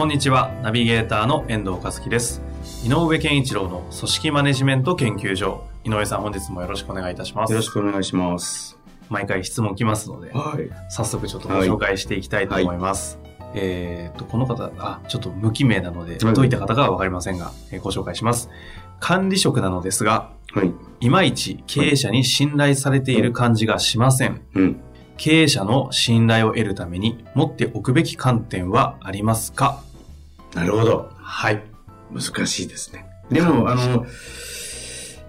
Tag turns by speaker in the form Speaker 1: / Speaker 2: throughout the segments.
Speaker 1: こんにちは。ナビゲーターの遠藤和樹です。井上健一郎の組織マネジメント研究所。井上さん本日もよろしくお願いいたします。
Speaker 2: よろしくお願いします。
Speaker 1: 毎回質問来ますので
Speaker 2: はい。
Speaker 1: 早速ちょっとご紹介していきたいと思います、えーっとこの方あちょっと無記名なので
Speaker 2: はい。
Speaker 1: どういった方かは分かりませんが、えーご紹介します。管理職なのですが
Speaker 2: はい。
Speaker 1: いまいち経営者に信頼されている感じがしません。
Speaker 2: うん。
Speaker 1: 経営者の信頼を得るために持っておくべき観点はありますか？
Speaker 2: なるほど。
Speaker 1: はい
Speaker 2: 難しいですね。でも、あの、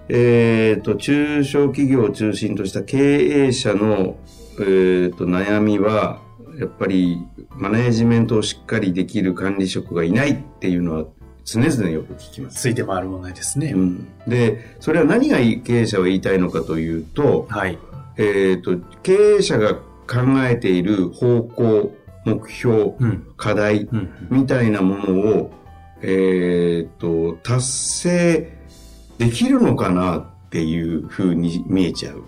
Speaker 2: えっ、と、中小企業を中心とした経営者の、えっ、と、悩みは、やっぱり、マネージメントをしっかりできる管理職がいないっていうのは、常々よく聞きます。
Speaker 1: ついて回る問題ですね、
Speaker 2: うん、で、それは何が経営者は言いたいのかというと、
Speaker 1: はい
Speaker 2: えっ、と、経営者が考えている方向、目標、
Speaker 1: うん
Speaker 2: 課題、
Speaker 1: うん
Speaker 2: みたいなものを、えーっと、達成できるのかなっていうふうに見えちゃう。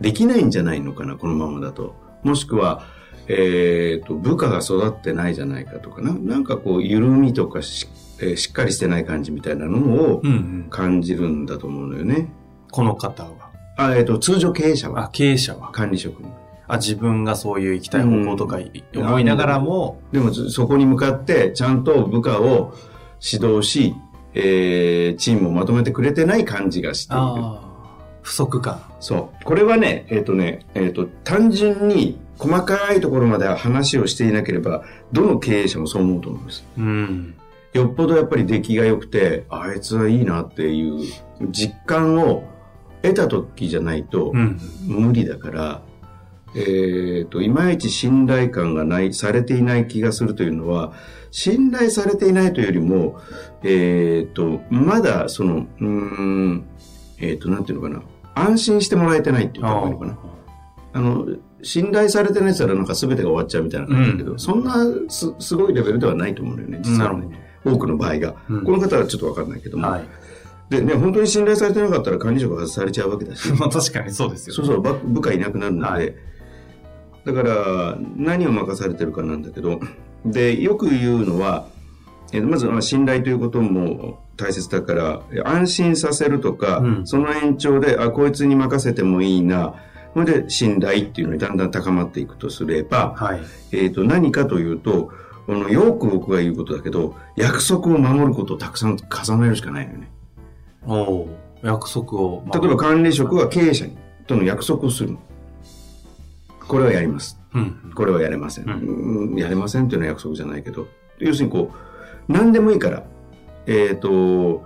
Speaker 2: できないんじゃないのかな、このままだと。もしくは、えーっと、部下が育ってないじゃないかとかな。なんかこう、緩みとかし,、えーしっかりしてない感じみたいなのを
Speaker 1: うんうん
Speaker 2: 感じるんだと思うのよね。
Speaker 1: この方は
Speaker 2: あ、えーっと、通常経営者
Speaker 1: あ
Speaker 2: は、
Speaker 1: 経営者は
Speaker 2: 管理職に。
Speaker 1: あ自分がそういう行きたい方向とか思いながらも、
Speaker 2: でもそこに向かってちゃんと部下を指導し、えーチームをまとめてくれてない感じがしている。
Speaker 1: 不足感。
Speaker 2: そう。これはね、えっ、とね、えっ、と、単純に細かいところまで話をしていなければ、どの経営者もそう思うと思うんです。
Speaker 1: うん。
Speaker 2: よっぽどやっぱり出来が良くて、あいつはいいなっていう実感を得た時じゃないと
Speaker 1: うん。
Speaker 2: 無理だから、えっ、と、いまいち信頼感がない、されていない気がするというのは、信頼されていないというよりも、えっ、と、まだその、うーん、えっ、と、なんていうのかな、安心してもらえてないっていうか。あの、信頼されてないやつらなんか全てが終わっちゃうみたいな感じだけど、
Speaker 1: うん
Speaker 2: そんなすすごいレベルではないと思うんだよね、実は、ね。多くの場合が。
Speaker 1: うん
Speaker 2: この方はちょっとわかんないけども。
Speaker 1: どはい
Speaker 2: でね、本当に信頼されてなかったら管理職外されちゃうわけだし。
Speaker 1: まあ確かにそうですよ
Speaker 2: そうそう、ば部下いなくなるので、
Speaker 1: はい
Speaker 2: だから、何を任されてるかなんだけど、で、よく言うのは、えまずまあ信頼ということも大切だから、安心させるとか、
Speaker 1: うん
Speaker 2: その延長で、あ、こいつに任せてもいいな、それで信頼っていうのにだんだん高まっていくとすれば、
Speaker 1: はい
Speaker 2: えっ、と、何かというと、このよく僕が言うことだけど、約束を守ることをたくさん重ねるしかないのよね。
Speaker 1: おお約束を
Speaker 2: 例えば管理職は経営者にとの約束をする。これはやります。
Speaker 1: うん
Speaker 2: これはやれません。
Speaker 1: う
Speaker 2: うんやれませんっていうのは約束じゃないけど、要するにこう、何でもいいから、えっ、と、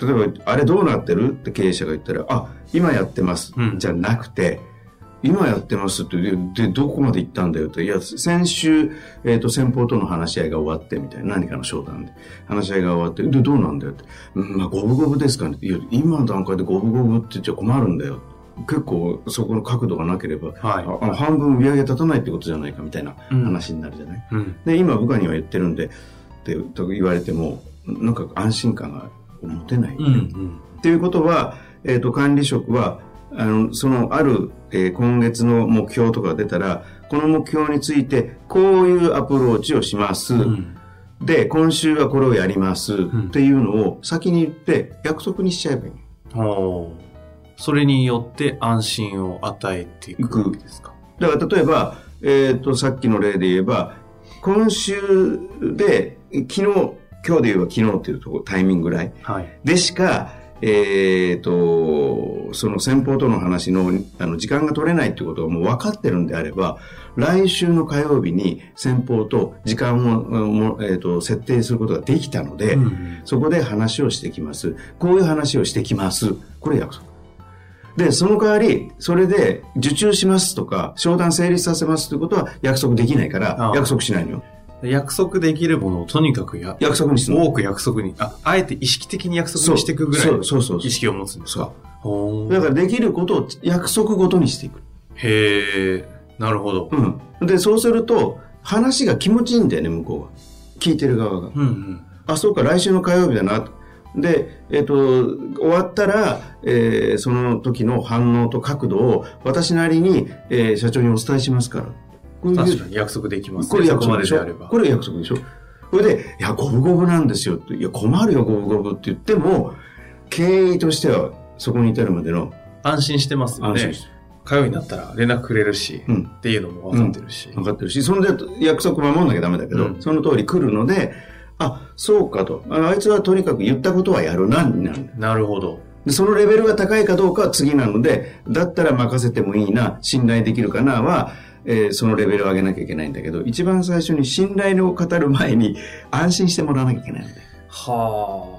Speaker 2: 例えば、あれどうなってるって経営者が言ったら、あ、今やってます。
Speaker 1: うん
Speaker 2: じゃなくて、今やってますって、で、でどこまで行ったんだよって、いや、先週、えっ、と、先方との話し合いが終わって、みたいな、何かの商談で、話し合いが終わって、で、どうなんだよって、うんまあ、五分五分ですかね。いや、今の段階で五分五分って言っちゃ困るんだよ。結構、そこの角度がなければ、
Speaker 1: はい。
Speaker 2: ああの半分売り上げ立たないってことじゃないかみたいな
Speaker 1: うん。
Speaker 2: 話になるじゃない、
Speaker 1: うん。
Speaker 2: で今部下には言ってるんでってと言われてもなんか安心感が持てない、
Speaker 1: うんうん。
Speaker 2: っていうことは、えー、と管理職はあのそのある、えー今月の目標とかが出たらこの目標についてこういうアプローチをします、
Speaker 1: うん。
Speaker 2: で今週はこれをやります、
Speaker 1: ん。
Speaker 2: っていうのを先に言って約束にしちゃえばいい
Speaker 1: おおそれによって安心を与えていくわけですか？
Speaker 2: だから例えば、えっ、と、さっきの例で言えば、今週で、昨日、今日で言えば昨日っていうとこタイミングぐらい？
Speaker 1: はい
Speaker 2: でしか、えっ、と、その先方との話のあの時間が取れないっていうことがもう分かってるんであれば、来週の火曜日に先方と時間を、もえー、と設定することができたので、
Speaker 1: うん
Speaker 2: そこで話をしてきます。こういう話をしてきます。これ約束。で、その代わり、それで受注しますとか、商談成立させますということは約束できないから約束しないのよ。
Speaker 1: 約束できるものをとにかくや、
Speaker 2: 約束にするの。
Speaker 1: 多く約束に、あ、あえて意識的に約束にしていくぐらいの
Speaker 2: そうそうそうそう
Speaker 1: 意識を持つんですか？
Speaker 2: だからできることを約束ごとにしていく。
Speaker 1: へえ、なるほど。
Speaker 2: うん。で、そうすると、話が気持ちいいんだよね、向こうが。聞いてる側が。
Speaker 1: うんうん。
Speaker 2: あ、そうか、来週の火曜日だな。で、えっ、と、終わったら、えーその時の反応と角度を私なりに、えー社長にお伝えしますから。こういう
Speaker 1: 確かに約束できますね。
Speaker 2: これ約束でしょ？
Speaker 1: そこれば。
Speaker 2: これ約束でしょ？それで、いや、五分五分なんですよ。いや、困るよ、五分五分って言っても、経営としては、そこに至るまでの
Speaker 1: 安心してますよね
Speaker 2: 安心し。て
Speaker 1: 火曜になったら連絡くれるし、
Speaker 2: うん
Speaker 1: っていうのも分かってるし。
Speaker 2: 分かってるし、そんで約束守んなきゃダメだけど、
Speaker 1: うん
Speaker 2: その通り来るので、あ、そうかと。ああいつはとにかく言ったことはやるな、になる。
Speaker 1: なるほど。
Speaker 2: で、そのレベルが高いかどうかは次なので、だったら任せてもいいな、信頼できるかなは、えーそのレベルを上げなきゃいけないんだけど、一番最初に信頼を語る前に安心してもらわなきゃいけない。
Speaker 1: はあ。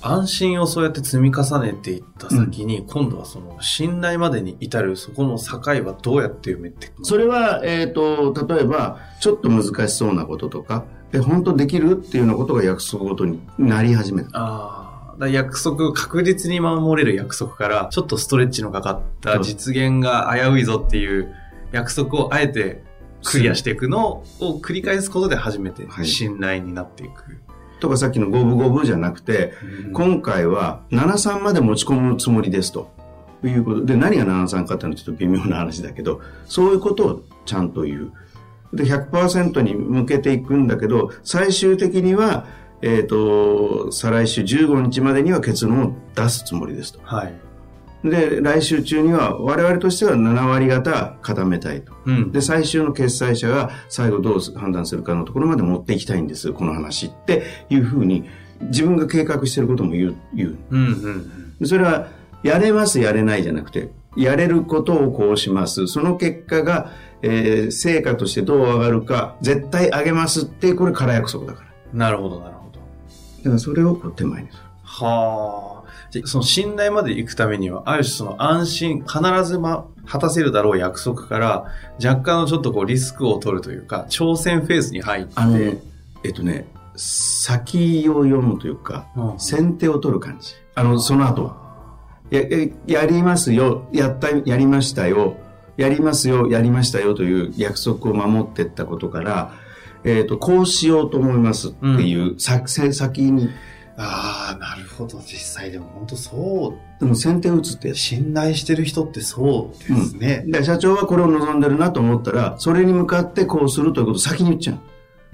Speaker 1: 安心をそうやって積み重ねていった先に、今度はその信頼までに至るそこの境はどうやって埋めていくの？
Speaker 2: それは、えっ、と、例えば、ちょっと難しそうなこととか、え、本当できるっていうようなことが約束ごとになり始めた。
Speaker 1: ああ。約束、確実に守れる約束から、ちょっとストレッチのかかった実現が危ういぞっていう約束をあえてクリアしていくのを繰り返すことで初めて
Speaker 2: はい
Speaker 1: 信頼になっていく。
Speaker 2: とかさっきの五分五分じゃなくて、今回は73まで持ち込むつもりですと。いうことで、何が73かっていうのはちょっと微妙な話だけど、そういうことをちゃんと言う。で、100%に向けていくんだけど、最終的には、えっ、と、再来週15日までには結論を出すつもりですと。
Speaker 1: はい。
Speaker 2: で、来週中には我々としては7割方固めたいと。
Speaker 1: うん。
Speaker 2: で、最終の決裁者が最後どう判断するかのところまで持っていきたいんです、この話っていうふうに、自分が計画してることも言う。言う
Speaker 1: うんうん
Speaker 2: でそれは、やれます、やれないじゃなくて、やれることをこうします。その結果が、えー成果としてどう上がるか、絶対上げますって、これ空約束だから。
Speaker 1: うん。なるほど、なるほど。
Speaker 2: だからそれをこう手前にする。
Speaker 1: はあ。じゃその信頼まで行くためには、ある種その安心、必ずま、果たせるだろう約束から、若干のちょっとこうリスクを取るというか、挑戦フェーズに入って、
Speaker 2: あの、えっとね、先を読むというか、
Speaker 1: うん
Speaker 2: 先手を取る感じ。あの、その後は。や、ややりますよ、やった、やりましたよ、やりますよ、やりましたよという約束を守っていったことから、えっ、と、こうしようと思いますっていう、作戦先に、
Speaker 1: ああ、なるほど。実際でも本当そう。
Speaker 2: でも先手を打つって。
Speaker 1: 信頼してる人ってそうですね。
Speaker 2: で社長はこれを望んでるなと思ったら、それに向かってこうするということを先に言っちゃう。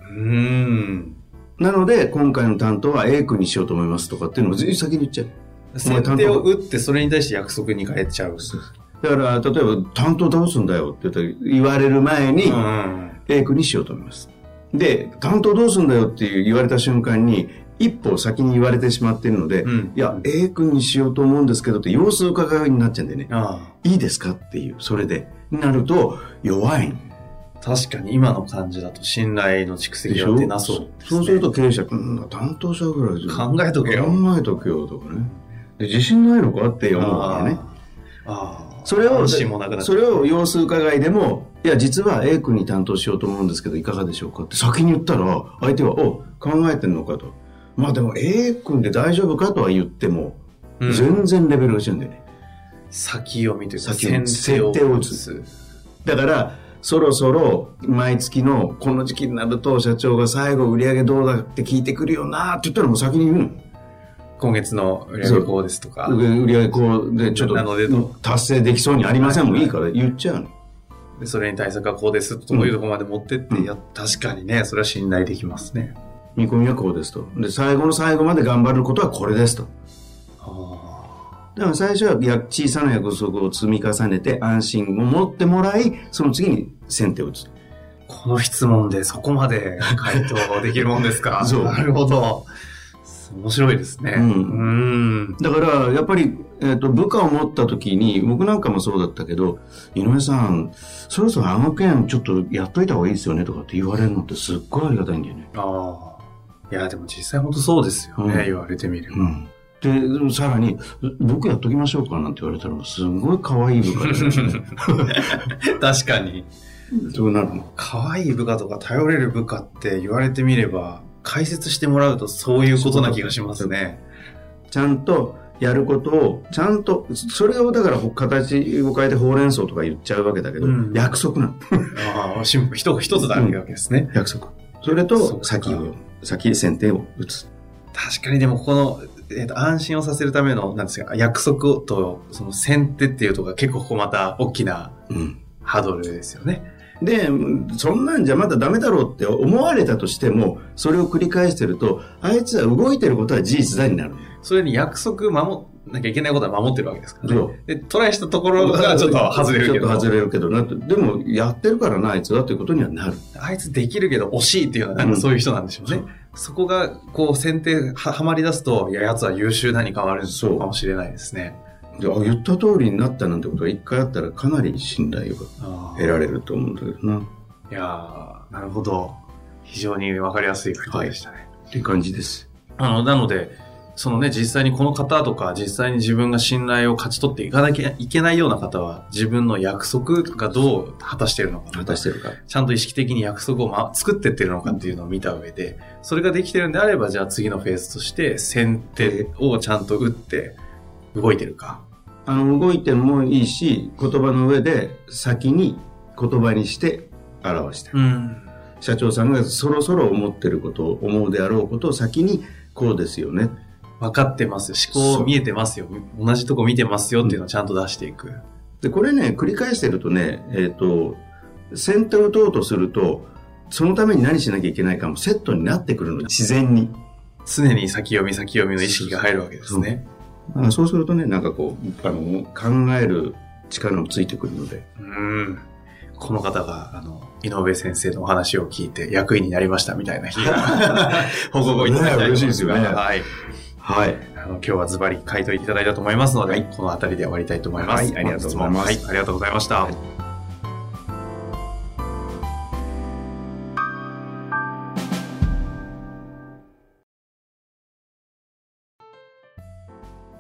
Speaker 1: うーん。
Speaker 2: なので、今回の担当は A 君にしようと思いますとかっていうのをず先に言っちゃう。
Speaker 1: 先手を打ってそれに対して約束に変えちゃう。
Speaker 2: だから、例えば、担当どうすんだよって言われる前に、
Speaker 1: うん。
Speaker 2: A 君にしようと思います。で、担当どうすんだよっていう言われた瞬間に、一歩先に言われてしまっているので、
Speaker 1: うん
Speaker 2: いや、A 君にしようと思うんですけどって様子伺いになっちゃうんでね、
Speaker 1: あ
Speaker 2: いいですかっていう、それで、なると弱い
Speaker 1: 確かに今の感じだと信頼の蓄積が出なそうね。
Speaker 2: そうすると経営者、うん、担当者ぐらい
Speaker 1: 考えとけよ。
Speaker 2: 考えとけよとかね。で自信ないのかって思うからね。
Speaker 1: ああ。
Speaker 2: それを、そうれを様子伺いでも、いや、実は A 君に担当しようと思うんですけど、いかがでしょうか？って先に言ったら、相手は、お、考えてんのかと。まあでも A 君で大丈夫かとは言っても、
Speaker 1: うん
Speaker 2: 全然レベルが違うんだよね。
Speaker 1: 先読みというか、
Speaker 2: 先を
Speaker 1: 先手を
Speaker 2: 打
Speaker 1: つ。
Speaker 2: だから、そろそろ毎月のこの時期になると社長が最後売り上げどうだって聞いてくるよなって言ったらもう先に言うの。
Speaker 1: 今月の売り上げこうですとか。
Speaker 2: 売り上げこうでちょっ
Speaker 1: なので
Speaker 2: と達成できそうにありませんもんいいから言っちゃうの。
Speaker 1: でそれに対策はこうですというところまで持ってって、いや、確かにね、それは信頼できますね。
Speaker 2: 見込みはこうですと。で、最後の最後まで頑張ることはこれですと。
Speaker 1: あ
Speaker 2: だから最初はや小さな約束を積み重ねて安心を持ってもらい、その次に先手を打つ。
Speaker 1: この質問でそこまで回答できるもんですか？
Speaker 2: そう
Speaker 1: なるほど。面白いですね。
Speaker 2: うん
Speaker 1: うん。
Speaker 2: だから、やっぱり、えっ、と、部下を持った時に、僕なんかもそうだったけど、井上さん、そろそろあの件ちょっとやっといた方がいいですよねとかって言われるのってすっごいありがたいんだよね。
Speaker 1: ああ。いや、でも実際本当そうですよね、
Speaker 2: うん
Speaker 1: 言われてみれば。
Speaker 2: うん。で、さらに、僕やっときましょうかなんて言われたら、すごい可愛い部下ですね。
Speaker 1: 確かに。
Speaker 2: そうなるの？
Speaker 1: 可愛い部下とか頼れる部下って言われてみれば、解説してもらうとそういうことな気がしますね。
Speaker 2: ちゃんとやることを、ちゃんと、それをだから形を変えてほうれん草とか言っちゃうわけだけど、
Speaker 1: うん
Speaker 2: 約束なの。
Speaker 1: ああ、シンプル。一一つだけわけですね。
Speaker 2: 約束。それと、
Speaker 1: か
Speaker 2: 先を、先先手を打つ。
Speaker 1: 確かにでもこの、えっと安心をさせるための、なんですか、約束と、その先手っていうところが結構ここまた大きな
Speaker 2: うん。
Speaker 1: ハードルですよね。
Speaker 2: で、そんなんじゃまだダメだろうって思われたとしても、それを繰り返してると、あいつは動いてることは事実だになる。
Speaker 1: それに約束守んなきゃいけないことは守ってるわけですから
Speaker 2: そ
Speaker 1: ね。で、トライしたところがちょっと外れるけど。
Speaker 2: ちょっと外れるけどな。でも、やってるからな、あいつはということにはなる。
Speaker 1: あいつできるけど惜しいっていうのはなんかそういう人なんでしょうね。そこが、こう、選定ははまり出すと、いや、奴は優秀なに変わる
Speaker 2: そう
Speaker 1: かもしれないですね。
Speaker 2: で、あ、言った通りになったなんてことが一回あったらかなり信頼が得られると思うんだけどな。
Speaker 1: いやーなるほど。非常にわかりやすい回答でしたね。
Speaker 2: っていう感じです。
Speaker 1: あの、なので、そのね、実際にこの方とか、実際に自分が信頼を勝ち取っていかなきゃいけないような方は、自分の約束がどう果たしているのか
Speaker 2: 果たしてるか。
Speaker 1: ちゃんと意識的に約束を、ま、作ってってるのかっていうのを見た上で、それができてるんであれば、じゃあ次のフェーズとして、先手をちゃんと打って、動いてるか？
Speaker 2: あの、動いてもいいし、言葉の上で先に言葉にして表してる。
Speaker 1: うん。
Speaker 2: 社長さんがそろそろ思ってることを、思うであろうことを先に、こうですよね。
Speaker 1: 分かってますよ。思考見えてますよ。同じとこ見てますよっていうのをちゃんと出していく。
Speaker 2: で、これね、繰り返してるとね、えっ、と、先手を打とうとすると、そのために何しなきゃいけないかもセットになってくるの、自然に。
Speaker 1: 常に先読み先読みの意識が入るわけですね。
Speaker 2: だからそうするとね、なんかこう、あの、考える力もついてくるので。
Speaker 1: うん。この方が、あの、井上先生のお話を聞いて役員になりましたみたいな日が 報告をいただいたりと
Speaker 2: いですよね
Speaker 1: はい。
Speaker 2: はい。
Speaker 1: あの、今日はズバリ回答いただいたと思いますので、この辺りで終わりたいと思います。
Speaker 2: はいありがとうございます
Speaker 1: はい、ありがとうございました。
Speaker 2: はい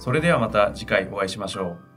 Speaker 1: それではまた次回お会いしましょう。